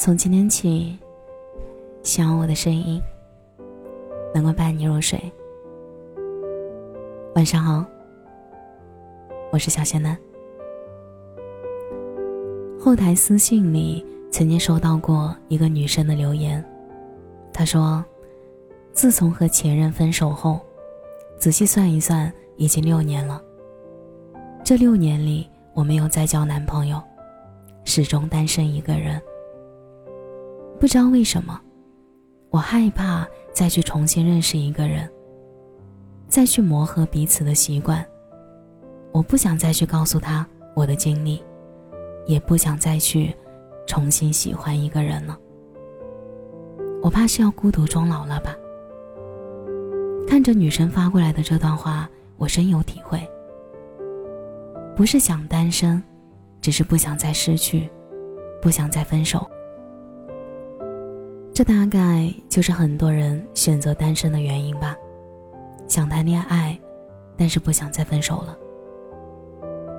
从今天起，希望我的声音能够伴你入睡。晚上好，我是小仙男。后台私信里曾经收到过一个女生的留言，她说：“自从和前任分手后，仔细算一算，已经六年了。这六年里，我没有再交男朋友，始终单身一个人。”不知道为什么，我害怕再去重新认识一个人，再去磨合彼此的习惯。我不想再去告诉他我的经历，也不想再去重新喜欢一个人了。我怕是要孤独终老了吧？看着女生发过来的这段话，我深有体会。不是想单身，只是不想再失去，不想再分手。这大概就是很多人选择单身的原因吧，想谈恋爱，但是不想再分手了。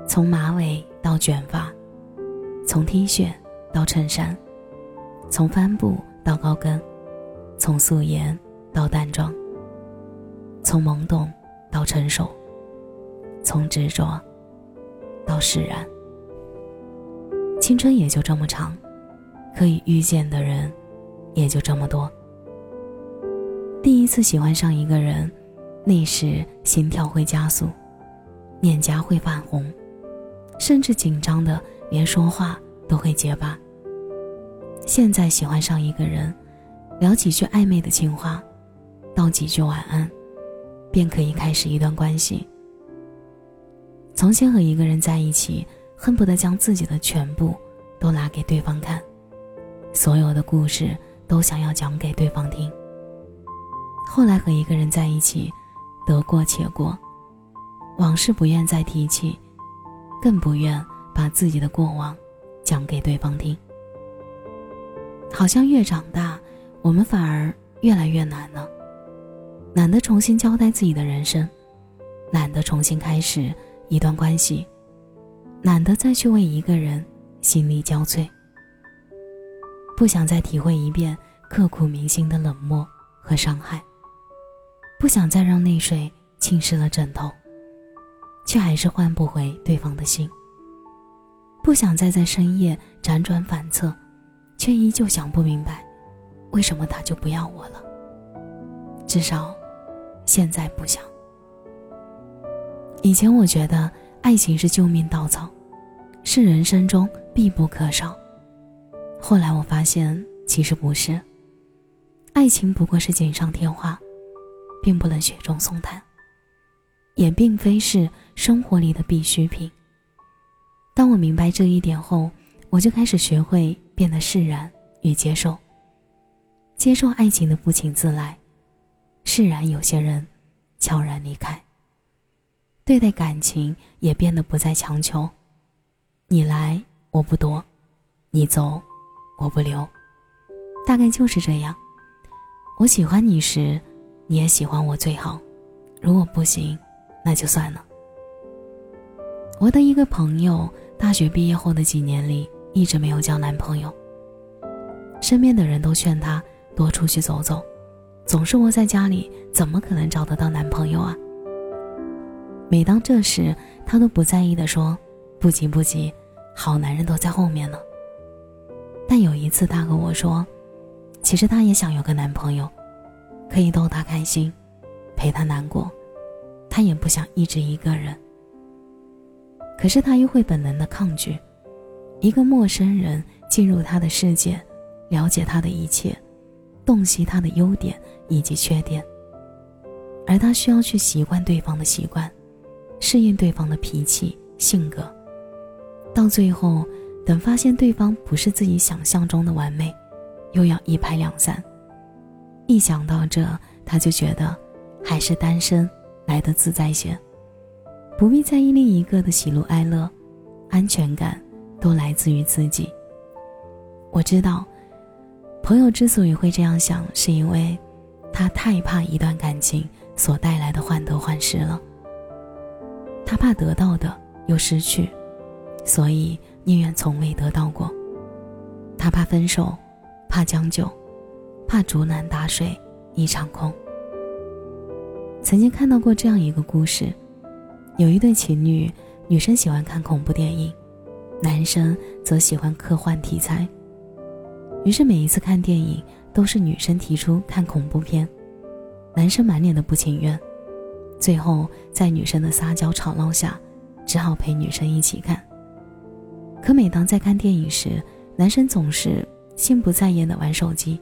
从马尾到卷发，从 T 恤到衬衫，从帆布到高跟，从素颜到淡妆，从懵懂到成熟，从执着到释然。青春也就这么长，可以遇见的人。也就这么多。第一次喜欢上一个人，那时心跳会加速，脸颊会泛红，甚至紧张的连说话都会结巴。现在喜欢上一个人，聊几句暧昧的情话，道几句晚安，便可以开始一段关系。从前和一个人在一起，恨不得将自己的全部都拿给对方看，所有的故事。都想要讲给对方听。后来和一个人在一起，得过且过，往事不愿再提起，更不愿把自己的过往讲给对方听。好像越长大，我们反而越来越难了，懒得重新交代自己的人生，懒得重新开始一段关系，懒得再去为一个人心力交瘁。不想再体会一遍刻骨铭心的冷漠和伤害，不想再让泪水浸湿了枕头，却还是换不回对方的心。不想再在深夜辗转反侧，却依旧想不明白，为什么他就不要我了。至少，现在不想。以前我觉得爱情是救命稻草，是人生中必不可少。后来我发现，其实不是。爱情不过是锦上添花，并不能雪中送炭，也并非是生活里的必需品。当我明白这一点后，我就开始学会变得释然与接受，接受爱情的不请自来，释然有些人悄然离开。对待感情也变得不再强求，你来我不躲，你走。我不留，大概就是这样。我喜欢你时，你也喜欢我最好。如果不行，那就算了。我的一个朋友，大学毕业后的几年里，一直没有交男朋友。身边的人都劝他多出去走走，总是窝在家里，怎么可能找得到男朋友啊？每当这时，他都不在意的说：“不急不急，好男人都在后面呢。”但有一次，他和我说，其实他也想有个男朋友，可以逗他开心，陪他难过，他也不想一直一个人。可是他又会本能的抗拒，一个陌生人进入他的世界，了解他的一切，洞悉他的优点以及缺点，而他需要去习惯对方的习惯，适应对方的脾气性格，到最后。等发现对方不是自己想象中的完美，又要一拍两散。一想到这，他就觉得还是单身来的自在些，不必在意另一个的喜怒哀乐，安全感都来自于自己。我知道，朋友之所以会这样想，是因为他太怕一段感情所带来的患得患失了。他怕得到的又失去，所以。宁愿从未得到过，他怕分手怕将就，怕竹篮打水一场空。曾经看到过这样一个故事，有一对情侣，女生喜欢看恐怖电影，男生则喜欢科幻题材。于是每一次看电影，都是女生提出看恐怖片，男生满脸的不情愿。最后在女生的撒娇吵闹下，只好陪女生一起看。可每当在看电影时，男生总是心不在焉的玩手机，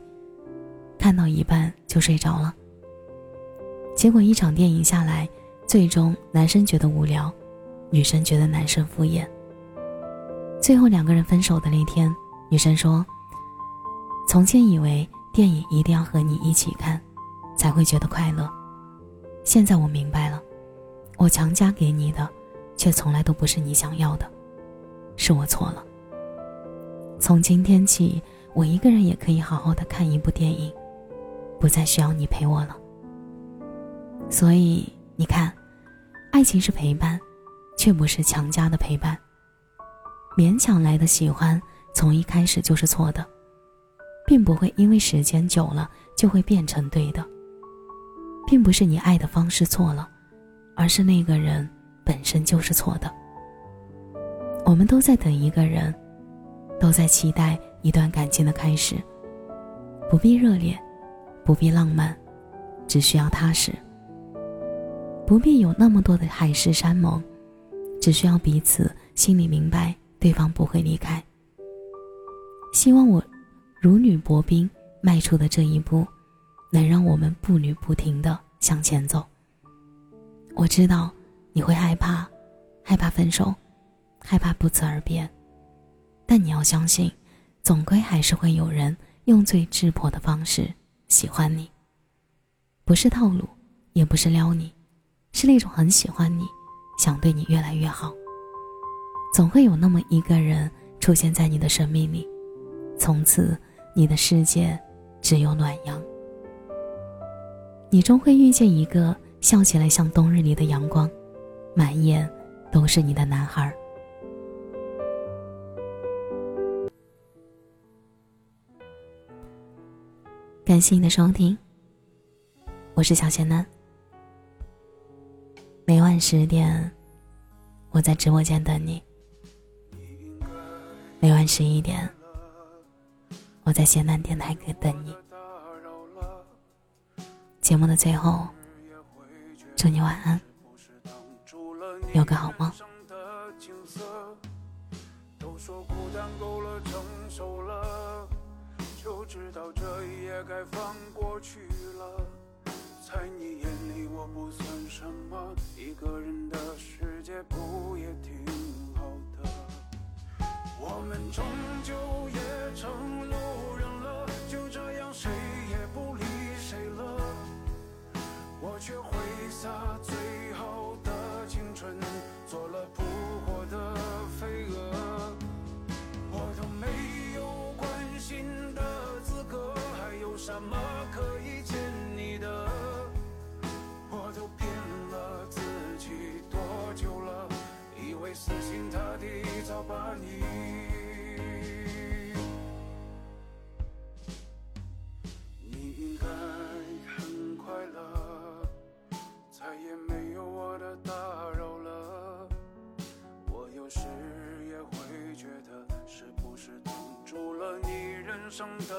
看到一半就睡着了。结果一场电影下来，最终男生觉得无聊，女生觉得男生敷衍。最后两个人分手的那天，女生说。从前以为电影一定要和你一起看，才会觉得快乐。现在我明白了，我强加给你的，却从来都不是你想要的，是我错了。从今天起，我一个人也可以好好的看一部电影，不再需要你陪我了。所以你看，爱情是陪伴，却不是强加的陪伴。勉强来的喜欢，从一开始就是错的。并不会因为时间久了就会变成对的，并不是你爱的方式错了，而是那个人本身就是错的。我们都在等一个人，都在期待一段感情的开始，不必热烈，不必浪漫，只需要踏实。不必有那么多的海誓山盟，只需要彼此心里明白对方不会离开。希望我。如履薄冰迈出的这一步，能让我们步履不停的向前走。我知道你会害怕，害怕分手，害怕不辞而别，但你要相信，总归还是会有人用最质朴的方式喜欢你。不是套路，也不是撩你，是那种很喜欢你，想对你越来越好。总会有那么一个人出现在你的生命里，从此。你的世界只有暖阳，你终会遇见一个笑起来像冬日里的阳光，满眼都是你的男孩。感谢你的收听，我是小贤男。每晚十点，我在直播间等你。每晚十一点。我在咸南电台可等你。节目的最后，祝你晚安，有个好梦。都说孤单够了，成熟了，也该放过去了。在你眼里我不算什么，一个人的世界不也挺好的？我们终究也成路人了，就这样谁也不理谁了。我却挥洒什么可以欠你的我都骗了自己多久了以为死心塌地早把你。你应该很快乐再也没有我的打扰了。我有时也会觉得是不是挡住了你人生的